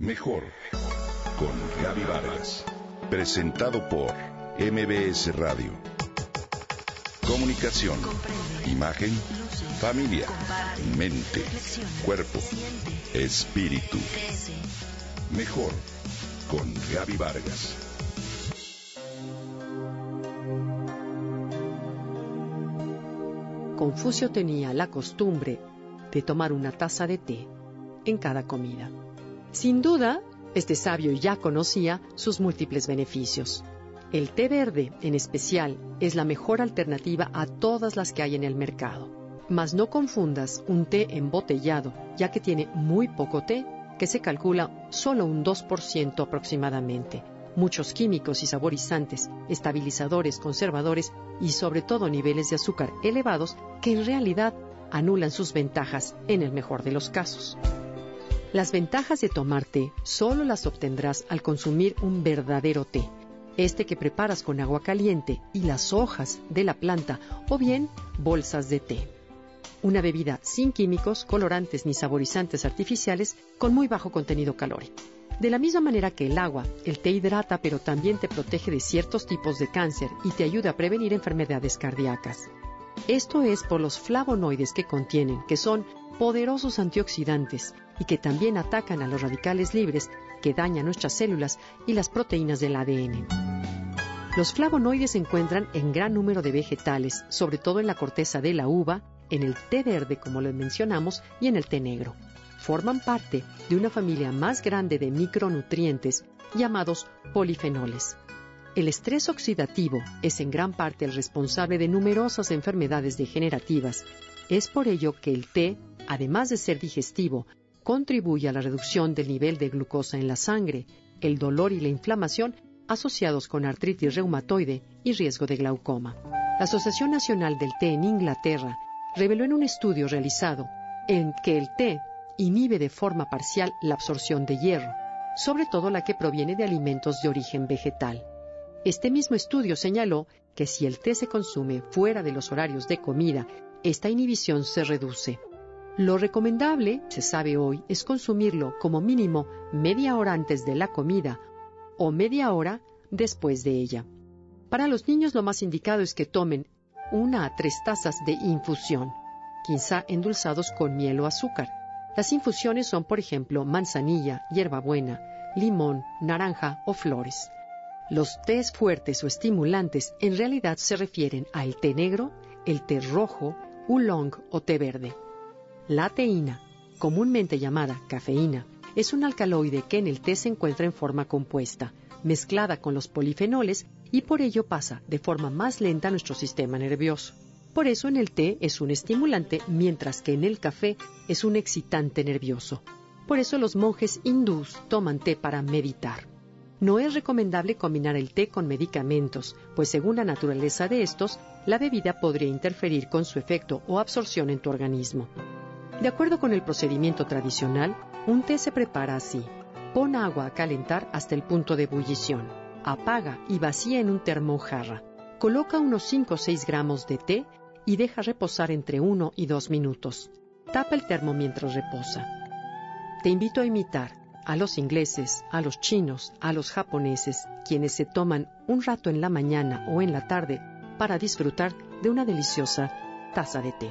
Mejor con Gaby Vargas. Presentado por MBS Radio. Comunicación, imagen, familia, mente, cuerpo, espíritu. Mejor con Gaby Vargas. Confucio tenía la costumbre de tomar una taza de té en cada comida. Sin duda, este sabio ya conocía sus múltiples beneficios. El té verde, en especial, es la mejor alternativa a todas las que hay en el mercado. Mas no confundas un té embotellado, ya que tiene muy poco té, que se calcula solo un 2% aproximadamente. Muchos químicos y saborizantes, estabilizadores, conservadores y sobre todo niveles de azúcar elevados que en realidad anulan sus ventajas en el mejor de los casos. Las ventajas de tomar té solo las obtendrás al consumir un verdadero té, este que preparas con agua caliente y las hojas de la planta o bien bolsas de té. Una bebida sin químicos, colorantes ni saborizantes artificiales con muy bajo contenido calórico. De la misma manera que el agua, el té hidrata pero también te protege de ciertos tipos de cáncer y te ayuda a prevenir enfermedades cardíacas. Esto es por los flavonoides que contienen, que son poderosos antioxidantes y que también atacan a los radicales libres que dañan nuestras células y las proteínas del ADN. Los flavonoides se encuentran en gran número de vegetales, sobre todo en la corteza de la uva, en el té verde, como lo mencionamos, y en el té negro. Forman parte de una familia más grande de micronutrientes llamados polifenoles. El estrés oxidativo es en gran parte el responsable de numerosas enfermedades degenerativas. Es por ello que el té, además de ser digestivo, contribuye a la reducción del nivel de glucosa en la sangre, el dolor y la inflamación asociados con artritis reumatoide y riesgo de glaucoma. La Asociación Nacional del Té en Inglaterra reveló en un estudio realizado en que el té inhibe de forma parcial la absorción de hierro, sobre todo la que proviene de alimentos de origen vegetal. Este mismo estudio señaló que si el té se consume fuera de los horarios de comida, esta inhibición se reduce. Lo recomendable, se sabe hoy, es consumirlo como mínimo media hora antes de la comida o media hora después de ella. Para los niños lo más indicado es que tomen una a tres tazas de infusión, quizá endulzados con miel o azúcar. Las infusiones son, por ejemplo, manzanilla, hierbabuena, limón, naranja o flores. Los tés fuertes o estimulantes en realidad se refieren al té negro, el té rojo, oolong o té verde. La teína, comúnmente llamada cafeína, es un alcaloide que en el té se encuentra en forma compuesta, mezclada con los polifenoles y por ello pasa de forma más lenta a nuestro sistema nervioso. Por eso en el té es un estimulante, mientras que en el café es un excitante nervioso. Por eso los monjes hindús toman té para meditar. No es recomendable combinar el té con medicamentos, pues según la naturaleza de estos, la bebida podría interferir con su efecto o absorción en tu organismo. De acuerdo con el procedimiento tradicional, un té se prepara así. Pon agua a calentar hasta el punto de ebullición. Apaga y vacía en un termo jarra. Coloca unos 5 o 6 gramos de té y deja reposar entre 1 y 2 minutos. Tapa el termo mientras reposa. Te invito a imitar a los ingleses, a los chinos, a los japoneses, quienes se toman un rato en la mañana o en la tarde para disfrutar de una deliciosa taza de té.